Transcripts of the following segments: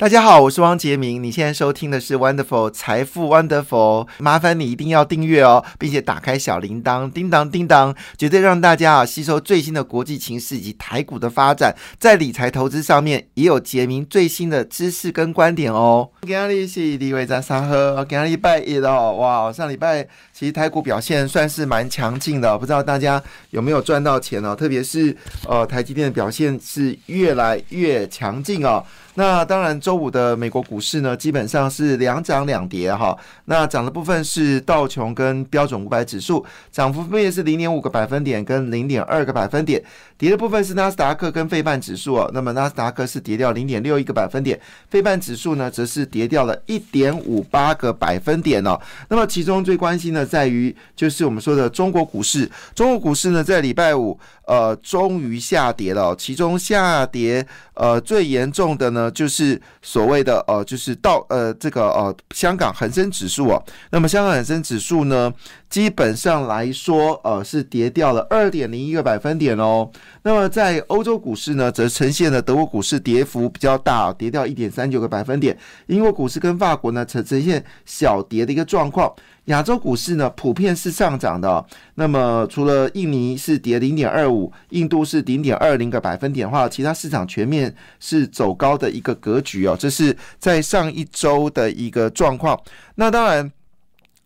大家好，我是汪杰明。你现在收听的是 Wonderful 财富 Wonderful，麻烦你一定要订阅哦，并且打开小铃铛，叮当叮当，绝对让大家啊吸收最新的国际情势以及台股的发展，在理财投资上面也有杰明最新的知识跟观点哦。今天是李伟在沙河，今天礼拜一哦，哇，上礼拜其实台股表现算是蛮强劲的，不知道大家有没有赚到钱哦？特别是呃台积电的表现是越来越强劲哦。那当然，周五的美国股市呢，基本上是两涨两跌哈。那涨的部分是道琼跟标准五百指数，涨幅分别是零点五个百分点跟零点二个百分点；跌的部分是纳斯达克跟费半指数哦。那么纳斯达克是跌掉零点六一个百分点，费半指数呢则是跌掉了一点五八个百分点哦。那么其中最关心的在于，就是我们说的中国股市，中国股市呢在礼拜五。呃，终于下跌了。其中下跌呃最严重的呢，就是所谓的呃，就是到呃这个呃香港恒生指数啊。那么香港恒生指数呢，基本上来说呃是跌掉了二点零一个百分点哦。那么在欧洲股市呢，则呈现了德国股市跌幅比较大，跌掉一点三九个百分点。英国股市跟法国呢，呈呈现小跌的一个状况。亚洲股市呢，普遍是上涨的。那么，除了印尼是跌零点二五，印度是零点二零个百分点的话，其他市场全面是走高的一个格局哦。这是在上一周的一个状况。那当然，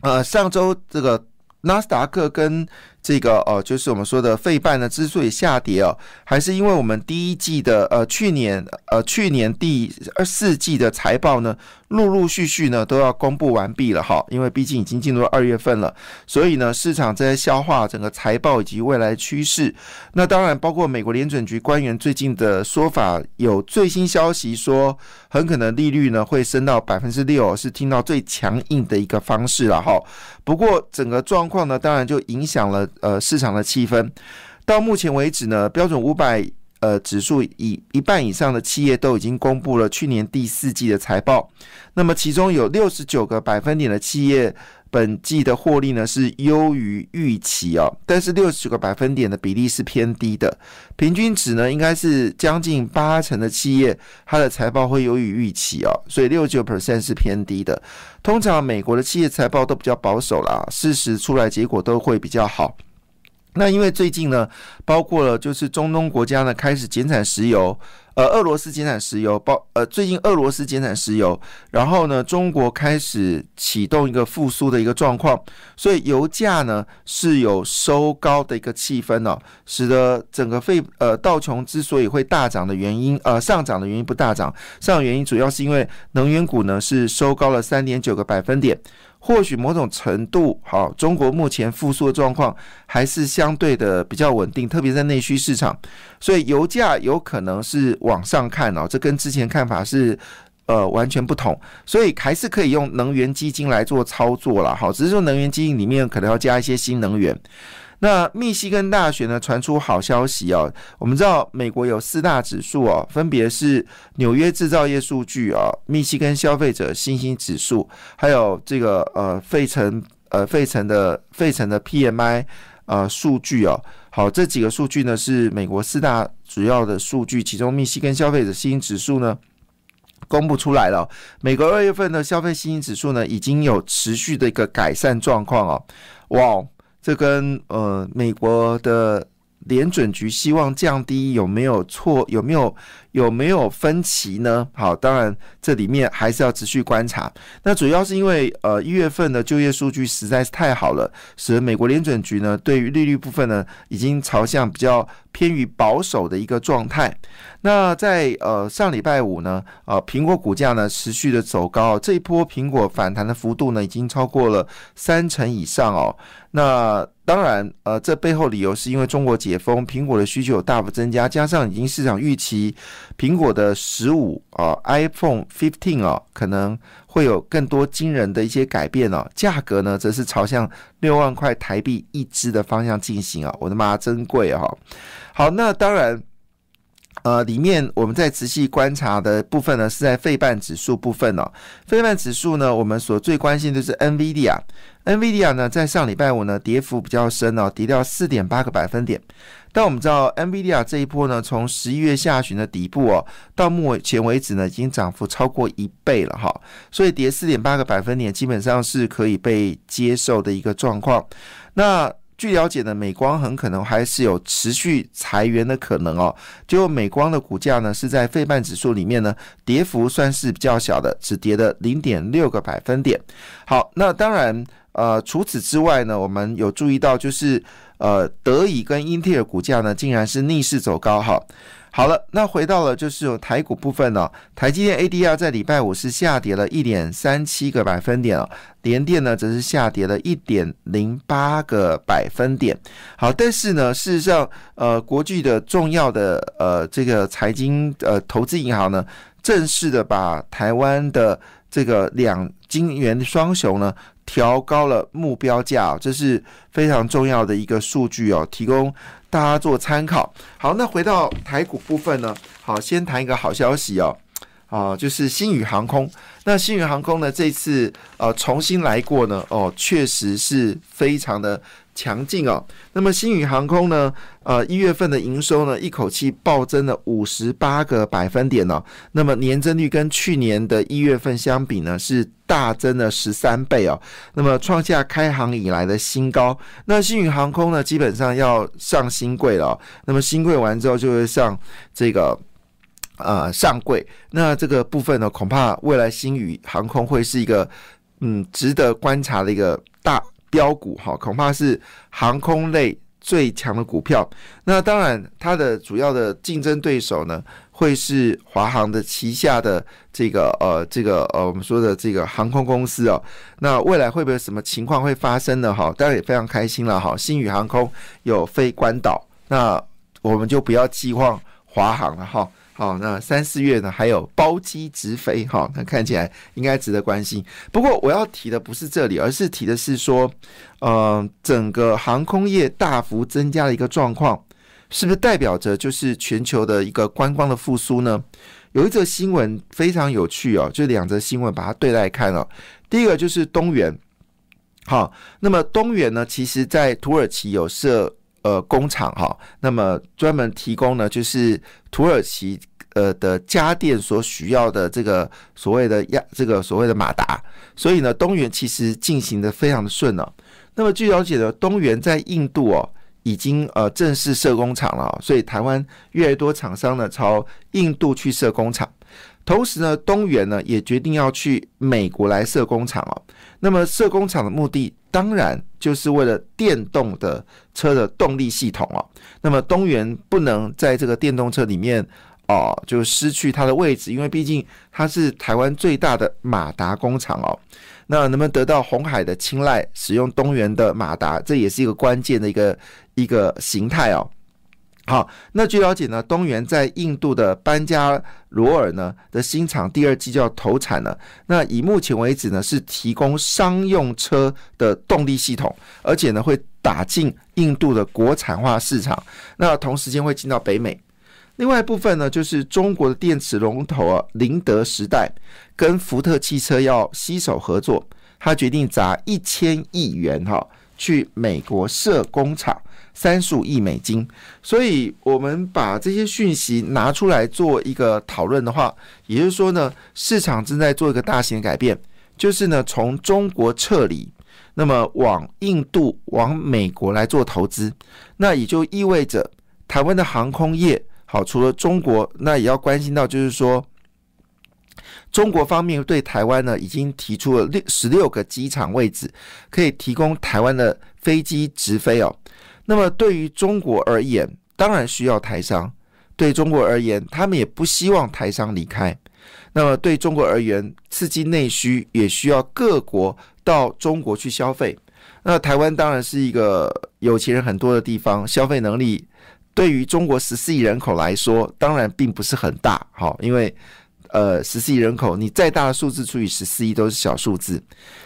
呃，上周这个纳斯达克跟这个呃，就是我们说的费半呢，之所以下跌哦，还是因为我们第一季的呃，去年呃，去年第二四季的财报呢。陆陆续续呢都要公布完毕了哈，因为毕竟已经进入二月份了，所以呢市场在消化整个财报以及未来趋势。那当然包括美国联准局官员最近的说法，有最新消息说很可能利率呢会升到百分之六，是听到最强硬的一个方式了哈。不过整个状况呢，当然就影响了呃市场的气氛。到目前为止呢，标准五百。呃，指数以一半以上的企业都已经公布了去年第四季的财报，那么其中有六十九个百分点的企业本季的获利呢是优于预期哦，但是六十个百分点的比例是偏低的，平均值呢应该是将近八成的企业它的财报会优于预期哦，所以六十九 percent 是偏低的。通常美国的企业财报都比较保守啦，事实出来结果都会比较好。那因为最近呢，包括了就是中东国家呢开始减产石油，呃，俄罗斯减产石油，包呃最近俄罗斯减产石油，然后呢，中国开始启动一个复苏的一个状况，所以油价呢是有收高的一个气氛哦，使得整个费呃道琼之所以会大涨的原因，呃上涨的原因不大涨，上涨原因主要是因为能源股呢是收高了三点九个百分点。或许某种程度，好，中国目前复苏的状况还是相对的比较稳定，特别在内需市场，所以油价有可能是往上看哦，这跟之前看法是呃完全不同，所以还是可以用能源基金来做操作了，好，只是说能源基金里面可能要加一些新能源。那密西根大学呢传出好消息哦，我们知道美国有四大指数哦，分别是纽约制造业数据哦、密西根消费者信心指数，还有这个呃费城呃费城的费城的 PMI 呃数据哦。好，这几个数据呢是美国四大主要的数据，其中密西根消费者信心指数呢公布出来了，美国二月份的消费信心指数呢已经有持续的一个改善状况哦，哇！这跟呃美国的联准局希望降低有没有错？有没有？有没有分歧呢？好，当然这里面还是要持续观察。那主要是因为呃一月份的就业数据实在是太好了，使得美国联准局呢对于利率部分呢已经朝向比较偏于保守的一个状态。那在呃上礼拜五呢，呃苹果股价呢持续的走高，这一波苹果反弹的幅度呢已经超过了三成以上哦。那当然呃这背后理由是因为中国解封，苹果的需求大幅增加，加上已经市场预期。苹果的十五啊，iPhone fifteen 啊，可能会有更多惊人的一些改变哦。价格呢，则是朝向六万块台币一支的方向进行啊。我的妈，真贵哈！好，那当然，呃，里面我们在仔细观察的部分呢，是在费半指数部分哦。费半指数呢，我们所最关心的是 NVIDIA。NVIDIA 呢，在上礼拜五呢，跌幅比较深哦，跌掉四点八个百分点。但我们知道，NVIDIA 这一波呢，从十一月下旬的底部哦，到目前为止呢，已经涨幅超过一倍了哈。所以跌四点八个百分点，基本上是可以被接受的一个状况。那据了解呢，美光很可能还是有持续裁员的可能哦。就美光的股价呢，是在费半指数里面呢，跌幅算是比较小的，只跌了零点六个百分点。好，那当然。呃，除此之外呢，我们有注意到，就是呃，德仪跟英特尔股价呢，竟然是逆势走高。哈，好了，那回到了就是台股部分呢，台积电 ADR 在礼拜五是下跌了一点三七个百分点哦，联电呢则是下跌了一点零八个百分点。好，但是呢，事实上，呃，国际的重要的呃这个财经呃投资银行呢，正式的把台湾的这个两金元双雄呢。调高了目标价，这是非常重要的一个数据哦，提供大家做参考。好，那回到台股部分呢？好，先谈一个好消息哦，啊，就是新宇航空。那新宇航空呢，这次呃重新来过呢，哦，确实是非常的。强劲哦，那么新宇航空呢？呃，一月份的营收呢，一口气暴增了五十八个百分点哦。那么年增率跟去年的一月份相比呢，是大增了十三倍哦。那么创下开航以来的新高。那新宇航空呢，基本上要上新贵了。那么新贵完之后，就会上这个呃上柜。那这个部分呢，恐怕未来新宇航空会是一个嗯值得观察的一个大。标股哈，恐怕是航空类最强的股票。那当然，它的主要的竞争对手呢，会是华航的旗下的这个呃这个呃我们说的这个航空公司哦。那未来会不会有什么情况会发生呢？哈，当然也非常开心了哈。新宇航空有飞关岛，那我们就不要寄望华航了哈。好，那三四月呢，还有包机直飞，哈，那看起来应该值得关心。不过我要提的不是这里，而是提的是说，呃，整个航空业大幅增加的一个状况，是不是代表着就是全球的一个观光的复苏呢？有一则新闻非常有趣哦，就两则新闻把它对来看哦。第一个就是东元，好，那么东元呢，其实在土耳其有设。呃，工厂哈，那么专门提供呢，就是土耳其呃的家电所需要的这个所谓的亚这个所谓的马达，所以呢，东元其实进行的非常的顺了。那么据了解呢，东元在印度哦，已经呃正式设工厂了，所以台湾越来越多厂商呢朝印度去设工厂。同时呢，东元呢也决定要去美国来设工厂哦。那么设工厂的目的，当然就是为了电动的车的动力系统哦。那么东元不能在这个电动车里面哦，就失去它的位置，因为毕竟它是台湾最大的马达工厂哦。那能不能得到红海的青睐，使用东元的马达，这也是一个关键的一个一个形态哦。好，那据了解呢，东元在印度的班加罗尔呢的新厂第二季就要投产了。那以目前为止呢，是提供商用车的动力系统，而且呢会打进印度的国产化市场。那同时间会进到北美。另外一部分呢，就是中国的电池龙头啊，宁德时代跟福特汽车要携手合作，他决定砸一千亿元哈。去美国设工厂，三十五亿美金。所以，我们把这些讯息拿出来做一个讨论的话，也就是说呢，市场正在做一个大型的改变，就是呢，从中国撤离，那么往印度、往美国来做投资。那也就意味着，台湾的航空业，好，除了中国，那也要关心到，就是说。中国方面对台湾呢，已经提出了六十六个机场位置，可以提供台湾的飞机直飞哦。那么对于中国而言，当然需要台商。对中国而言，他们也不希望台商离开。那么对中国而言，刺激内需也需要各国到中国去消费。那台湾当然是一个有钱人很多的地方，消费能力对于中国十四亿人口来说，当然并不是很大。好，因为。呃，十四亿人口，你再大的数字除以十四亿都是小数字，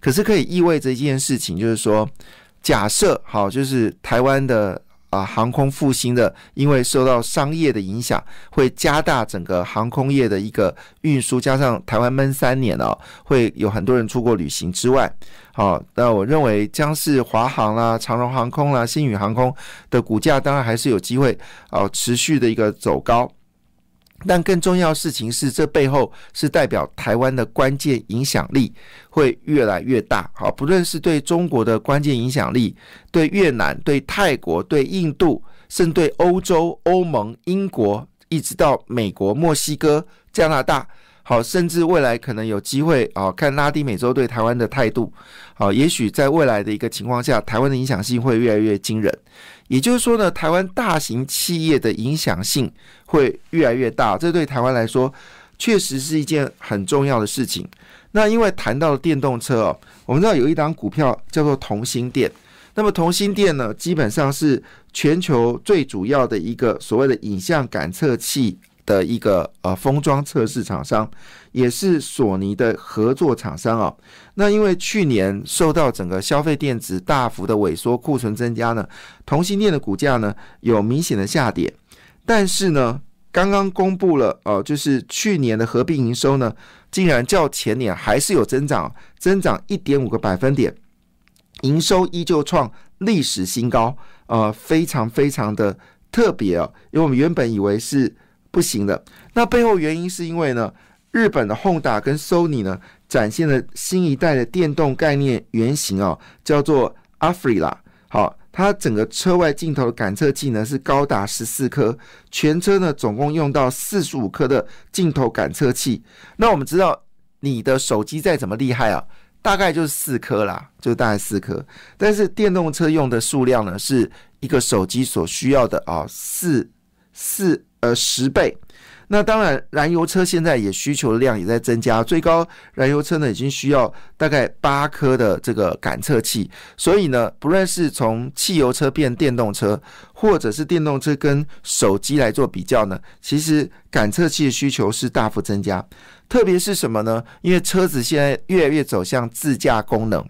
可是可以意味着一件事情，就是说，假设好，就是台湾的啊航空复兴的，因为受到商业的影响，会加大整个航空业的一个运输，加上台湾闷三年哦，会有很多人出国旅行之外，好，那我认为将是华航啦、长荣航空啦、新宇航空的股价，当然还是有机会哦持续的一个走高。但更重要的事情是，这背后是代表台湾的关键影响力会越来越大。好，不论是对中国的关键影响力，对越南、对泰国、对印度，甚至对欧洲、欧盟、英国，一直到美国、墨西哥、加拿大。好，甚至未来可能有机会啊，看拉丁美洲对台湾的态度。好，也许在未来的一个情况下，台湾的影响性会越来越惊人。也就是说呢，台湾大型企业的影响性会越来越大，这对台湾来说确实是一件很重要的事情。那因为谈到了电动车哦，我们知道有一档股票叫做同心电，那么同心电呢，基本上是全球最主要的一个所谓的影像感测器。的一个呃封装测试厂商，也是索尼的合作厂商啊。那因为去年受到整个消费电子大幅的萎缩，库存增加呢，同性恋的股价呢有明显的下跌。但是呢，刚刚公布了哦，就是去年的合并营收呢，竟然较前年还是有增长，增长一点五个百分点，营收依旧创历史新高，呃，非常非常的特别哦，因为我们原本以为是。不行的，那背后原因是因为呢，日本的 Honda 跟 Sony 呢展现了新一代的电动概念原型哦，叫做 Afrila。好，它整个车外镜头的感测器呢是高达十四颗，全车呢总共用到四十五颗的镜头感测器。那我们知道，你的手机再怎么厉害啊，大概就是四颗啦，就大概四颗。但是电动车用的数量呢，是一个手机所需要的啊，四四。呃，十倍。那当然，燃油车现在也需求量也在增加，最高燃油车呢已经需要大概八颗的这个感测器。所以呢，不论是从汽油车变电动车，或者是电动车跟手机来做比较呢，其实感测器的需求是大幅增加。特别是什么呢？因为车子现在越来越走向自驾功能。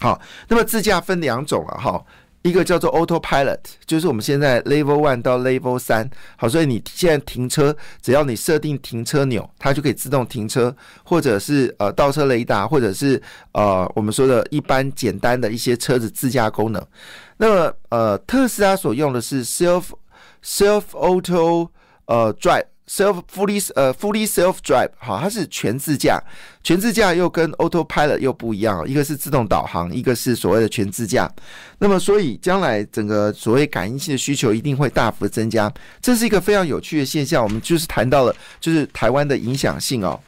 好，那么自驾分两种了哈。一个叫做 Autopilot，就是我们现在 Level One 到 Level 三，好，所以你现在停车，只要你设定停车钮，它就可以自动停车，或者是呃倒车雷达，或者是呃我们说的一般简单的一些车子自驾功能。那么呃特斯拉所用的是 Self Self Auto 呃 Drive。Self fully 呃 fully self drive 好，它是全自驾，全自驾又跟 autopilot 又不一样，一个是自动导航，一个是所谓的全自驾。那么，所以将来整个所谓感应器的需求一定会大幅增加，这是一个非常有趣的现象。我们就是谈到了，就是台湾的影响性哦。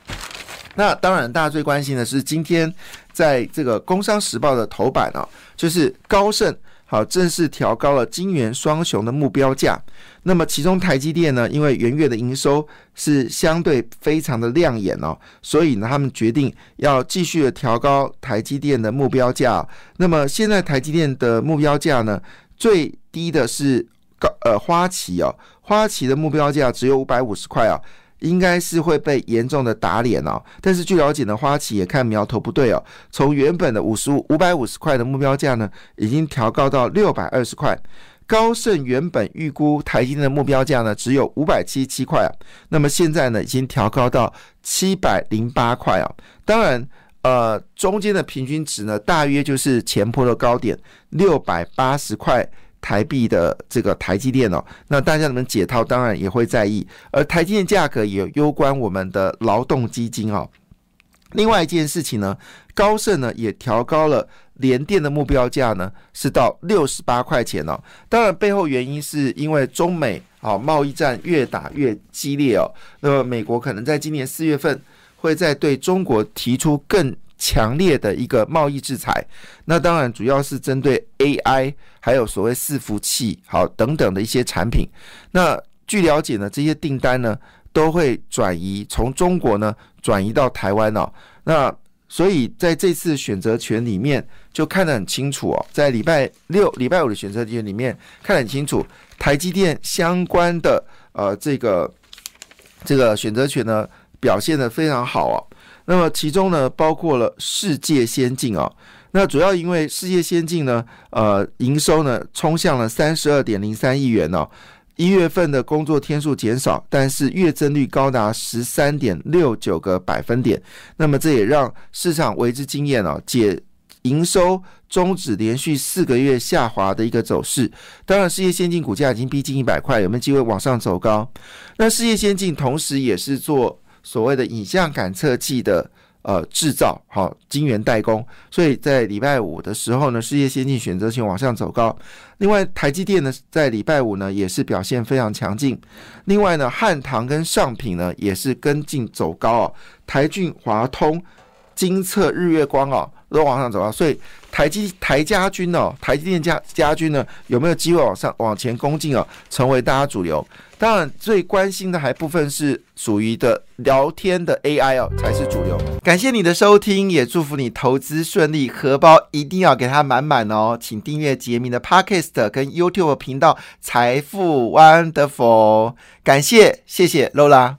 那当然，大家最关心的是今天在这个《工商时报》的头版哦，就是高盛。好，正式调高了金元双雄的目标价。那么，其中台积电呢，因为元月的营收是相对非常的亮眼哦，所以呢，他们决定要继续的调高台积电的目标价。那么，现在台积电的目标价呢，最低的是高呃花旗哦，花旗的目标价只有五百五十块啊。应该是会被严重的打脸哦，但是据了解呢，花旗也看苗头不对哦，从原本的五十五五百五十块的目标价呢，已经调高到六百二十块。高盛原本预估台积的目标价呢，只有五百七七块啊，那么现在呢，已经调高到七百零八块啊。当然，呃，中间的平均值呢，大约就是前坡的高点六百八十块。台币的这个台积电哦，那大家们解套当然也会在意，而台积电价格也攸关我们的劳动基金哦。另外一件事情呢，高盛呢也调高了联电的目标价呢，是到六十八块钱哦。当然背后原因是因为中美啊贸易战越打越激烈哦，那么美国可能在今年四月份会在对中国提出更。强烈的一个贸易制裁，那当然主要是针对 AI，还有所谓伺服器，好等等的一些产品。那据了解呢，这些订单呢都会转移从中国呢转移到台湾哦。那所以在这次选择权里面就看得很清楚哦，在礼拜六、礼拜五的选择权里面看得很清楚，台积电相关的呃这个这个选择权呢表现的非常好哦。那么其中呢，包括了世界先进啊，那主要因为世界先进呢，呃，营收呢冲向了三十二点零三亿元哦。一月份的工作天数减少，但是月增率高达十三点六九个百分点。那么这也让市场为之惊艳哦，解营收终止连续四个月下滑的一个走势。当然，世界先进股价已经逼近一百块，有没有机会往上走高？那世界先进同时也是做所谓的影像感测器的。呃，制造好晶圆代工，所以在礼拜五的时候呢，世界先进选择性往上走高。另外，台积电呢，在礼拜五呢也是表现非常强劲。另外呢，汉唐跟上品呢也是跟进走高哦。台骏、华通、金策、日月光哦都往上走高，所以台积台家军哦，台积电家家军呢有没有机会往上往前攻进哦，成为大家主流？当然，最关心的还部分是属于的聊天的 AI 哦，才是主流。感谢你的收听，也祝福你投资顺利，荷包一定要给它满满哦。请订阅杰明的 Podcast 跟 YouTube 频道《财富 Wonderful》。感谢，谢谢 Lola。